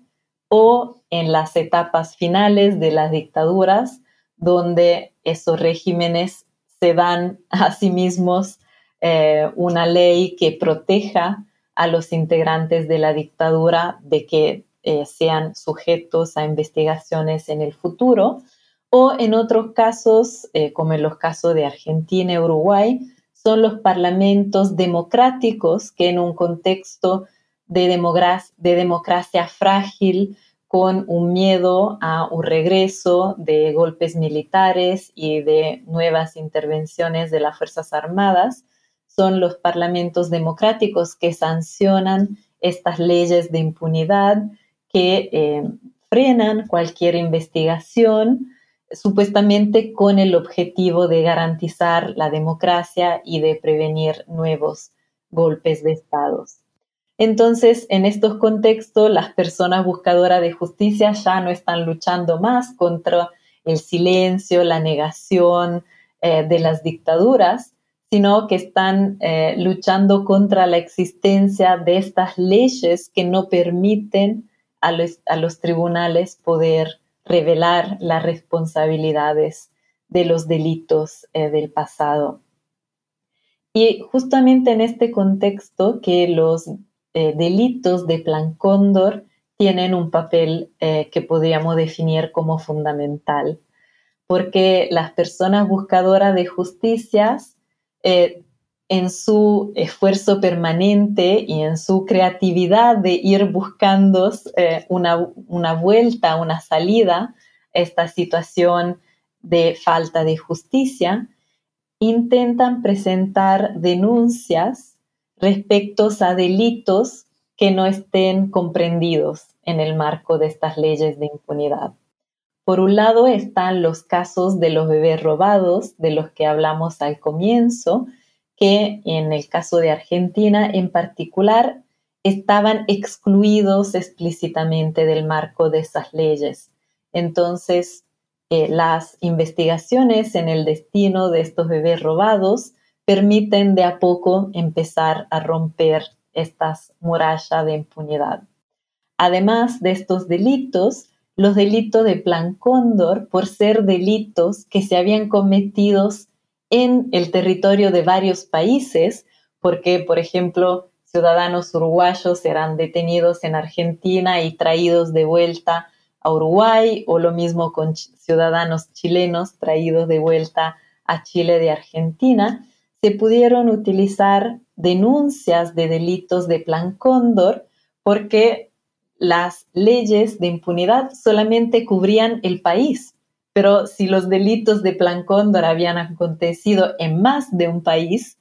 o en las etapas finales de las dictaduras, donde esos regímenes se dan a sí mismos eh, una ley que proteja a los integrantes de la dictadura de que eh, sean sujetos a investigaciones en el futuro, o en otros casos, eh, como en los casos de Argentina y Uruguay, son los parlamentos democráticos que en un contexto de, democracia, frágil, con un miedo a un regreso de golpes militares y de nuevas intervenciones de las Fuerzas Armadas, son los parlamentos democráticos que sancionan estas leyes de impunidad que eh, frenan cualquier investigación supuestamente con el objetivo de garantizar la democracia y de prevenir nuevos golpes de estados. Entonces, en estos contextos, las personas buscadoras de justicia ya no están luchando más contra el silencio, la negación eh, de las dictaduras, sino que están eh, luchando contra la existencia de estas leyes que no permiten a los tribunales poder revelar las responsabilidades de los delitos eh, del pasado. Y justamente en este contexto que los eh, delitos de Plan Cóndor tienen un papel eh, que podríamos definir como fundamental, porque las personas buscadoras de justicias en su esfuerzo permanente y en su creatividad de ir buscando eh, una, vuelta, una salida esta situación de falta de justicia, intentan presentar denuncias respecto a delitos que no estén comprendidos en el marco de estas leyes de impunidad. Por un lado están los casos de los bebés robados, de los que hablamos al comienzo, que en el caso de Argentina en particular estaban excluidos explícitamente del marco de esas leyes. Entonces, eh, las investigaciones en el destino de estos bebés robados permiten de a poco empezar a romper estas murallas de impunidad. Además de estos delitos, los delitos de Plan Cóndor, por ser delitos que se habían cometido en el territorio de varios países, porque, por ejemplo, ciudadanos uruguayos serán detenidos en Argentina y traídos de vuelta a Uruguay, o lo mismo con ciudadanos chilenos traídos de vuelta a Chile de Argentina, se pudieron utilizar denuncias de delitos de Plan Cóndor porque las leyes de impunidad solamente cubrían el país, pero si los delitos de Plan Cóndor habían acontecido en más de un país,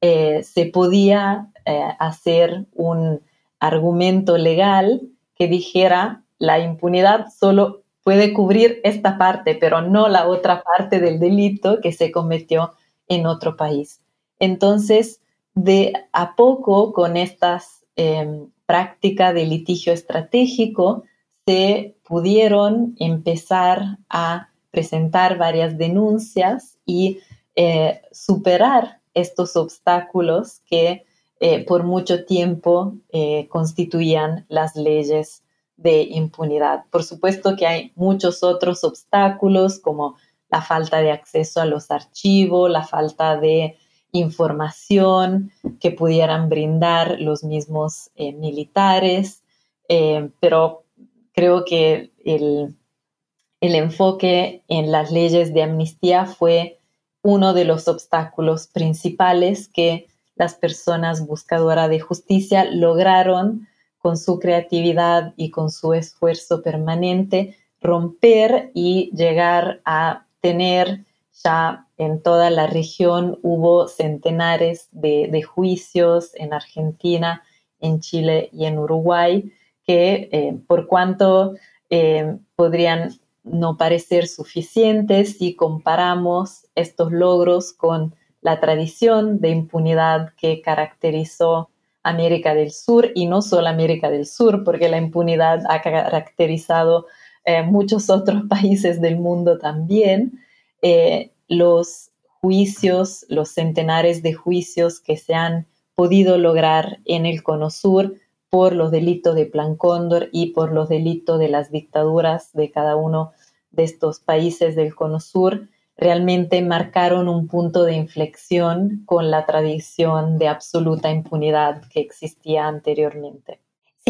eh, se podía eh, hacer un argumento legal que dijera la impunidad solo puede cubrir esta parte, pero no la otra parte del delito que se cometió en otro país. Entonces, de a poco, con estas em, prácticas de litigio estratégico, se pudieron empezar a presentar varias denuncias y eh, superar estos obstáculos que eh, por mucho tiempo eh, constituían las leyes de impunidad. Por supuesto que hay muchos otros obstáculos como la falta de acceso a los archivos, la falta de información que pudieran brindar los mismos militares, pero creo que el, el enfoque en las leyes de amnistía fue uno de los obstáculos principales que las personas buscadoras de justicia lograron con su creatividad y con su esfuerzo permanente romper y llegar a tener ya en toda la región hubo centenares de, juicios en Argentina, en Chile y en Uruguay, que eh, por cuanto eh, podrían no parecer suficientes si comparamos estos logros con la tradición de impunidad que caracterizó América del Sur y no solo América del Sur, porque la impunidad ha caracterizado eh, muchos otros países del mundo también. Eh, los juicios, los centenares de juicios que se han podido lograr en el Cono Sur por los delitos de Plan Cóndor y por los delitos de las dictaduras de cada uno de estos países del Cono Sur, realmente marcaron un punto de inflexión con la tradición de absoluta impunidad que existía anteriormente.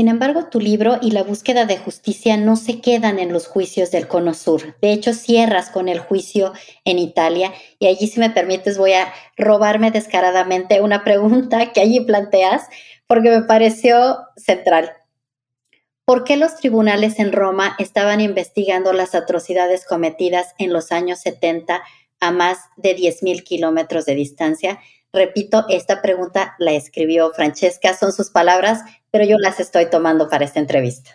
Sin embargo, tu libro y la búsqueda de justicia no se quedan en los juicios del Cono Sur. De hecho, cierras con el juicio en Italia y allí, si me permites, voy a robarme descaradamente una pregunta que allí planteas porque me pareció central. ¿Por qué los tribunales en Roma estaban investigando las atrocidades cometidas en los años 70 a más de 10.000 kilómetros de distancia? Repito, esta pregunta la escribió Francesca, son sus palabras, pero yo las estoy tomando para esta entrevista.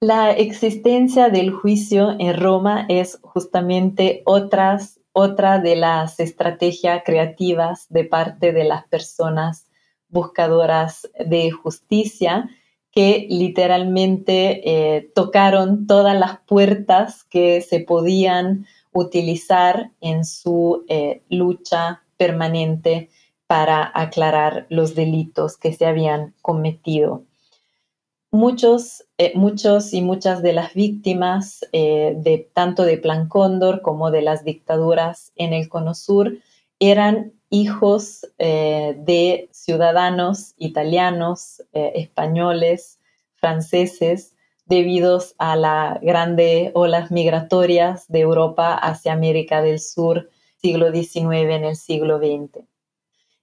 La existencia del juicio en Roma es justamente otra de las estrategias creativas de parte de las personas buscadoras de justicia que literalmente eh, tocaron todas las puertas que se podían utilizar en su eh, lucha permanente para aclarar los delitos que se habían cometido. Muchos, eh, muchos y muchas de las víctimas de tanto de Plan Cóndor como de las dictaduras en el Cono Sur eran hijos eh, de ciudadanos italianos, eh, españoles, franceses, debido a las grandes olas migratorias de Europa hacia América del Sur, siglo XIX en el siglo XX.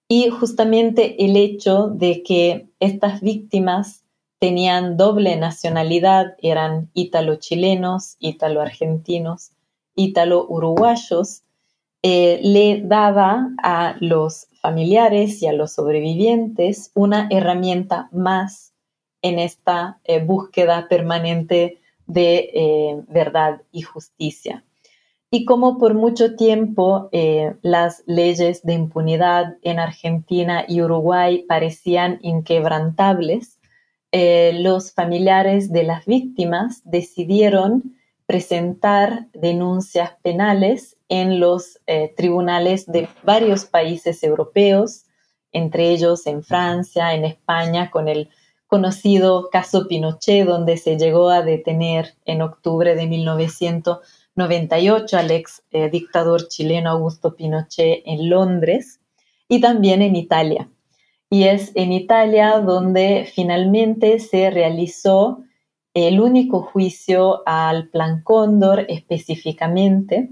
Y justamente el hecho de que estas víctimas tenían doble nacionalidad, eran ítalo-chilenos, ítalo-argentinos, ítalo-uruguayos, eh, le daba a los familiares y a los sobrevivientes una herramienta más en esta eh, búsqueda permanente de eh, verdad y justicia. Y como por mucho tiempo las leyes de impunidad en Argentina y Uruguay parecían inquebrantables, los familiares de las víctimas decidieron presentar denuncias penales en los eh, tribunales de varios países europeos, entre ellos en Francia, en España, con el conocido caso Pinochet, donde se llegó a detener en octubre de 1998 al ex dictador chileno Augusto Pinochet en Londres, y también en Italia. Y es en Italia donde finalmente se realizó el único juicio al Plan Cóndor específicamente,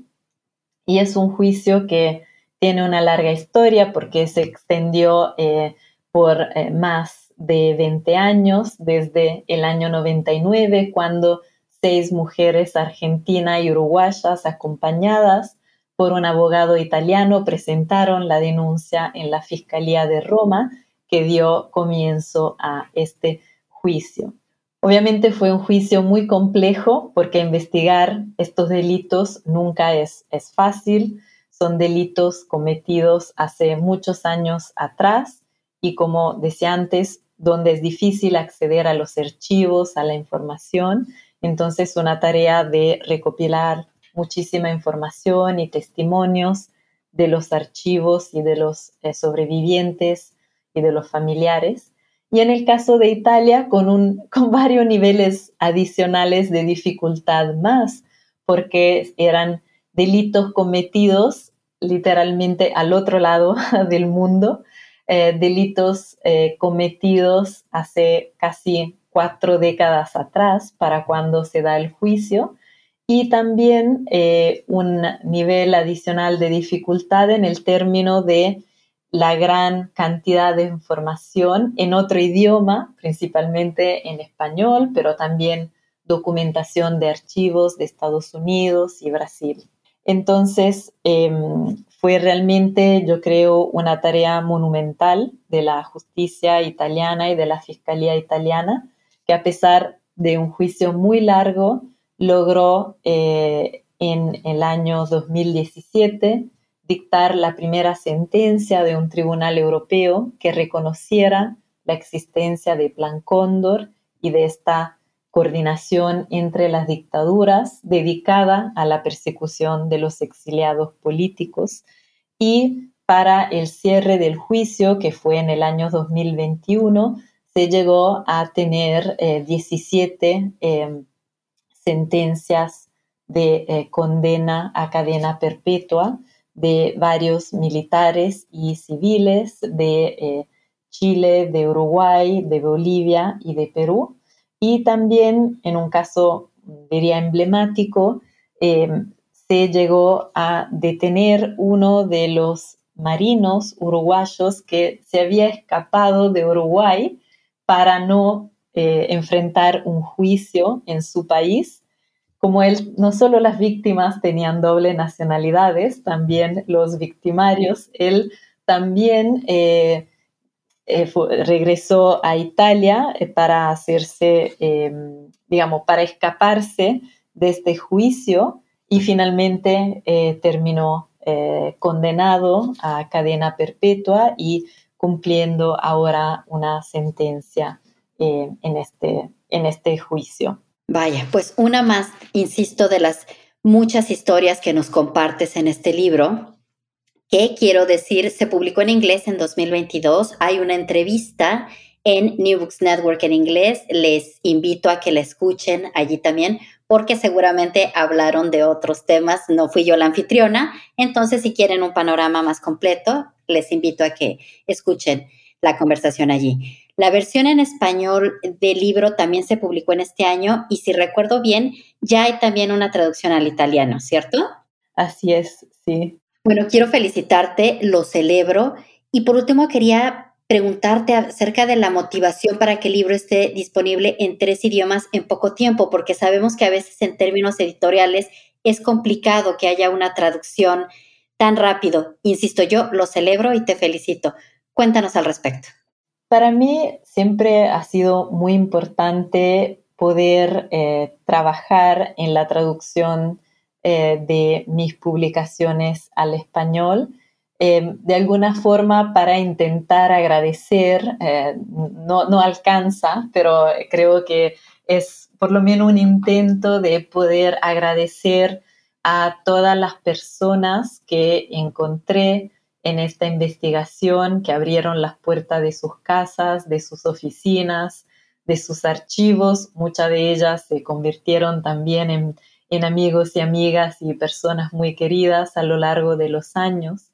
y es un juicio que tiene una larga historia porque se extendió eh, por eh, más de 20 años, desde el año 99, cuando seis mujeres argentinas y uruguayas acompañadas por un abogado italiano presentaron la denuncia en la Fiscalía de Roma que dio comienzo a este juicio. Obviamente fue un juicio muy complejo porque investigar estos delitos nunca es, es fácil. Son delitos cometidos hace muchos años atrás y como decía antes, donde es difícil acceder a los archivos, a la información. Entonces, una tarea de recopilar muchísima información y testimonios de los archivos y de los eh, sobrevivientes y de los familiares. Y en el caso de Italia con, un, con varios niveles adicionales de dificultad más, porque eran delitos cometidos literalmente al otro lado del mundo, eh, delitos eh, cometidos hace casi cuatro décadas atrás para cuando se da el juicio y también eh, un nivel adicional de dificultad en el término de la gran cantidad de información en otro idioma, principalmente en español, pero también documentación de archivos de Estados Unidos y Brasil. Entonces, em, fue realmente, yo creo, una tarea monumental de la justicia italiana y de la fiscalía italiana, que a pesar de un juicio muy largo, logró eh, en el año 2017 dictar la primera sentencia de un tribunal europeo que reconociera la existencia de Plan Cóndor y de esta coordinación entre las dictaduras dedicada a la persecución de los exiliados políticos y para el cierre del juicio, que fue en el año 2021, se llegó a tener 17 eh, eh, sentencias de eh, condena a cadena perpetua de varios militares y civiles de eh, Chile, de Uruguay, de Bolivia y de Perú. Y también, en un caso, diría emblemático, em, se llegó a detener uno de los marinos uruguayos que se había escapado de Uruguay para no eh, enfrentar un juicio en su país como él, no solo las víctimas tenían doble nacionalidades, también los victimarios, él también eh, eh, regresó a Italia para hacerse, em, digamos, para escaparse de este juicio y finalmente terminó condenado a cadena perpetua y cumpliendo ahora una sentencia en, este, en este juicio. Vaya, pues una más, insisto, de las muchas historias que nos compartes en este libro, que quiero decir, se publicó en inglés en 2022. Hay una entrevista en New Books Network en inglés. Les invito a que la escuchen allí también, porque seguramente hablaron de otros temas. No fui yo la anfitriona. Entonces, si quieren un panorama más completo, les invito a que escuchen la conversación allí. La versión en español del libro también se publicó en este año y si recuerdo bien, ya hay también una traducción al italiano, ¿cierto? Así es, sí. Bueno, quiero felicitarte, lo celebro y por último quería preguntarte acerca de la motivación para que el libro esté disponible en tres idiomas en poco tiempo, porque sabemos que a veces en términos editoriales es complicado que haya una traducción tan rápido. Insisto, yo lo celebro y te felicito. Cuéntanos al respecto. Para mí siempre ha sido muy importante poder eh, trabajar en la traducción eh, de mis publicaciones al español Em, de alguna forma para intentar agradecer, eh, no, no, alcanza, pero creo que es por lo menos un intento de poder agradecer a todas las personas que encontré en esta investigación, que abrieron las puertas de sus casas, de sus oficinas, de sus archivos. Muchas de ellas se convirtieron también en, amigos y amigas y personas muy queridas a lo largo de los años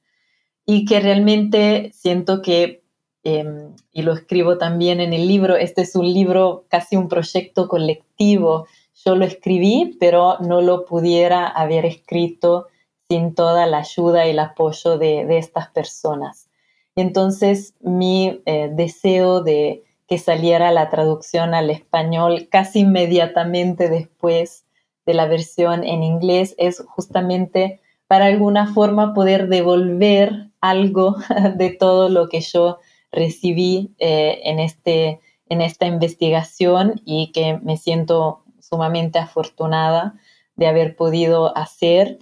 y que realmente siento que, em, y lo escribo también en el libro, este es un libro, casi un proyecto colectivo. Yo lo escribí, pero no lo pudiera haber escrito sin toda la ayuda y el apoyo de, estas personas. Entonces, mi eh, deseo de que saliera la traducción al español casi inmediatamente después de la versión en inglés es justamente para alguna forma poder devolver algo de todo lo que yo recibí eh, en, este, en esta investigación y que me siento sumamente afortunada de haber podido hacer.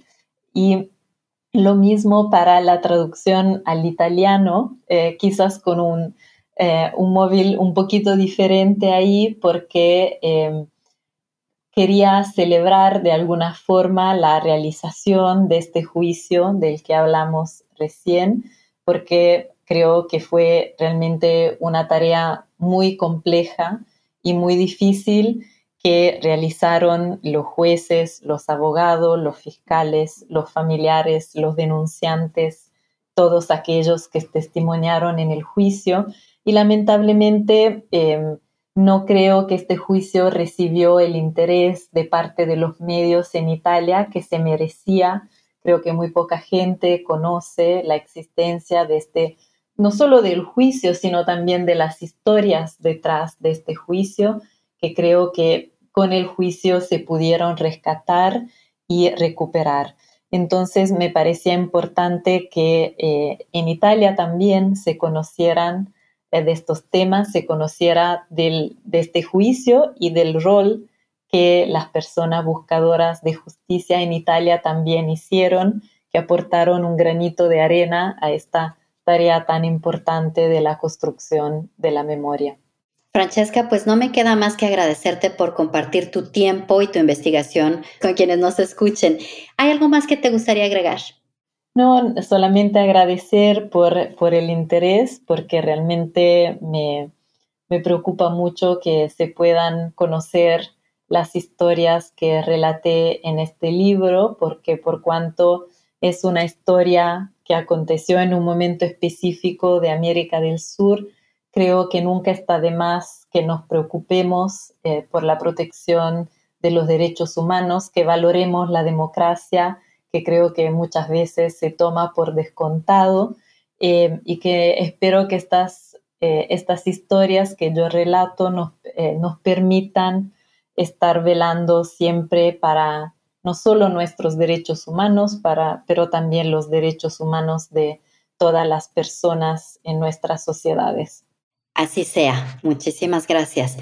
Y lo mismo para la traducción al italiano, eh, quizás con un, eh, un, móvil un poquito diferente ahí porque quería celebrar de alguna forma la realización de este juicio del que hablamos recién, porque creo que fue realmente una tarea muy compleja y muy difícil que realizaron los jueces, los abogados, los fiscales, los familiares, los denunciantes, todos aquellos que testimoniaron en el juicio. Y lamentablemente em, no creo que este juicio recibió el interés de parte de los medios en Italia que se merecía. Creo que muy poca gente conoce la existencia de este, no solo del juicio, sino también de las historias detrás de este juicio, que creo que con el juicio se pudieron rescatar y recuperar. Entonces me parecía importante que eh, en Italia también se conocieran eh, de estos temas se conociera de este juicio y del rol que las personas buscadoras de justicia en Italia también hicieron, que aportaron un granito de arena a esta tarea tan importante de la construcción de la memoria. Francesca, pues no me queda más que agradecerte por compartir tu tiempo y tu investigación con quienes nos escuchen. ¿Hay algo más que te gustaría agregar? No, solamente agradecer por, el interés, porque realmente me, preocupa mucho que se puedan conocer las historias que relaté en este libro, porque por cuanto es una historia que aconteció en un momento específico de América del Sur, creo que nunca está de más que nos preocupemos eh, por la protección de los derechos humanos, que valoremos la democracia que creo que muchas veces se toma por descontado eh, y que espero que estas, eh, estas historias que yo relato nos, nos permitan estar velando siempre para no solo nuestros derechos humanos, para, pero también los derechos humanos de todas las personas en nuestras sociedades. Así sea. Muchísimas gracias.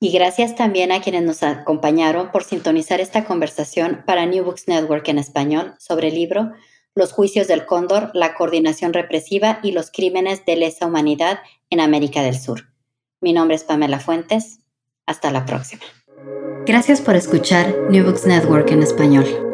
Y gracias también a quienes nos acompañaron por sintonizar esta conversación para New Books Network en español sobre el libro Los juicios del cóndor, la coordinación represiva y los crímenes de lesa humanidad en América del Sur. Mi nombre es Pamela Fuentes. Hasta la próxima. Gracias por escuchar New Books Network en español.